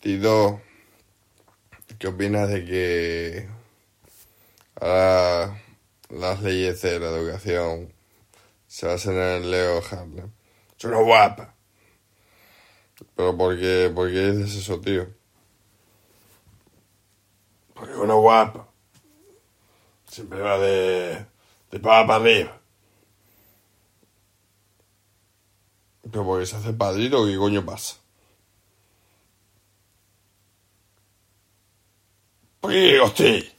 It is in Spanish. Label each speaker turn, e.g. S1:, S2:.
S1: Tito, ¿qué opinas de que ahora las leyes de la educación se basan en el Leo Harlem? Es una guapa. ¿Pero por qué, por qué dices eso, tío? Porque es una guapa. Siempre va de, de para arriba. Pero porque se hace padrito, ¿qué coño pasa? ¿Por qué hostia?